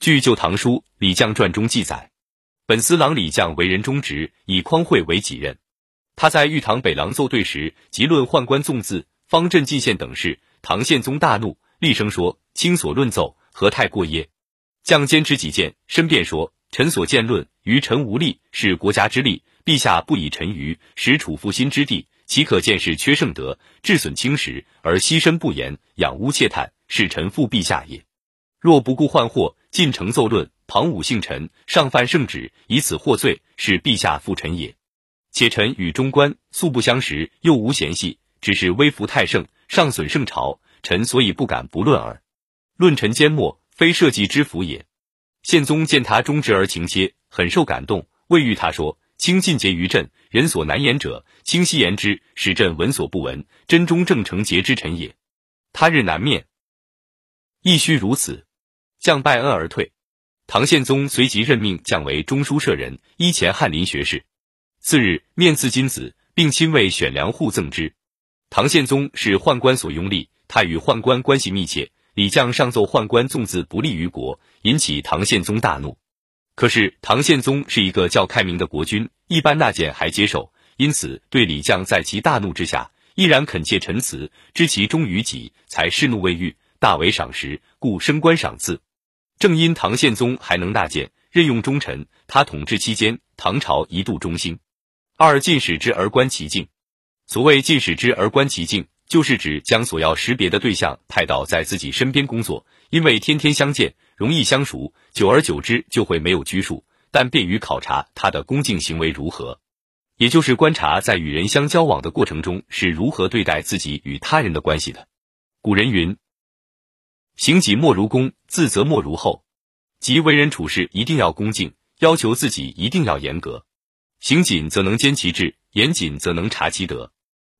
据《旧唐书·李绛传》中记载，本司郎李绛为人忠直，以匡惠为己任。他在御堂北廊奏对时，即论宦官纵字、方阵进献等事，唐宪宗大怒，厉声说：“卿所论奏，何太过耶？”绛坚持己见，申辩说：“臣所见论，于臣无力，是国家之力。陛下不以臣愚使处负心之地，岂可见是缺圣德，致损轻实，而牺牲不言，仰污窃叹，是臣负陛下也。若不顾患祸，进城奏论，庞武姓臣，上犯圣旨，以此获罪，是陛下负臣也。且臣与中官素不相识，又无嫌隙，只是威服太盛，上损圣朝，臣所以不敢不论耳。论臣缄默，非社稷之福也。宪宗见他忠直而情切，很受感动，谓谕他说：“卿尽节于朕，人所难言者，卿悉言之，使朕闻所不闻，真忠正诚节之臣也。他日难面，亦须如此。”将拜恩而退。唐宪宗随即任命将为中书舍人，依前翰林学士。次日，面赐金子，并亲为选粮户赠之。唐宪宗是宦官所拥立，他与宦官关系密切。李绛上奏宦官纵字不利于国，引起唐宪宗大怒。可是唐宪宗是一个较开明的国君，一般纳谏还接受，因此对李绛在其大怒之下，依然恳切陈词，知其忠于己，才释怒未愈，大为赏识，故升官赏赐。正因唐宪宗还能纳谏，任用忠臣，他统治期间，唐朝一度中兴。二进使之而观其境，所谓进使之而观其境，就是指将所要识别的对象派到在自己身边工作，因为天天相见，容易相熟，久而久之就会没有拘束，但便于考察他的恭敬行为如何，也就是观察在与人相交往的过程中是如何对待自己与他人的关系的。古人云。行己莫如恭，自责莫如厚。即为人处事一定要恭敬，要求自己一定要严格。行谨则能坚其志，严谨则能察其德。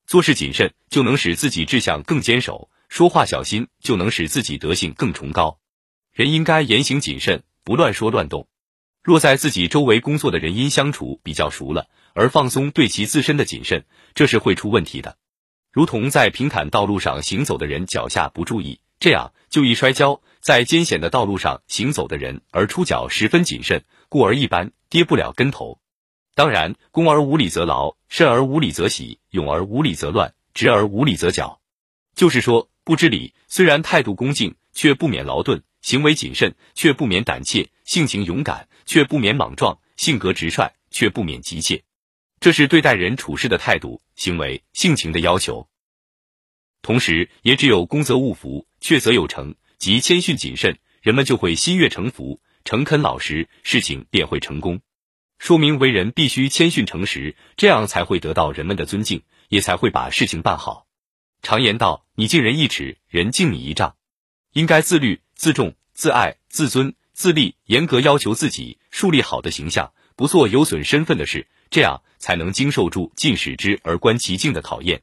做事谨慎，就能使自己志向更坚守；说话小心，就能使自己德性更崇高。人应该言行谨慎，不乱说乱动。若在自己周围工作的人因相处比较熟了，而放松对其自身的谨慎，这是会出问题的。如同在平坦道路上行走的人脚下不注意。这样就易摔跤，在艰险的道路上行走的人，而出脚十分谨慎，故而一般跌不了跟头。当然，恭而无礼则劳，慎而无礼则喜，勇而无礼则乱，直而无礼则绞。就是说，不知礼，虽然态度恭敬，却不免劳顿；行为谨慎，却不免胆怯；性情勇敢，却不免莽撞；性格直率，却不免急切。这是对待人处事的态度、行为、性情的要求。同时，也只有恭则勿服，却则有成，即谦逊谨慎，人们就会心悦诚服，诚恳老实，事情便会成功。说明为人必须谦逊诚实，这样才会得到人们的尊敬，也才会把事情办好。常言道：“你敬人一尺，人敬你一丈。”应该自律、自重、自爱、自尊、自立，严格要求自己，树立好的形象，不做有损身份的事，这样才能经受住进使之而观其境的考验。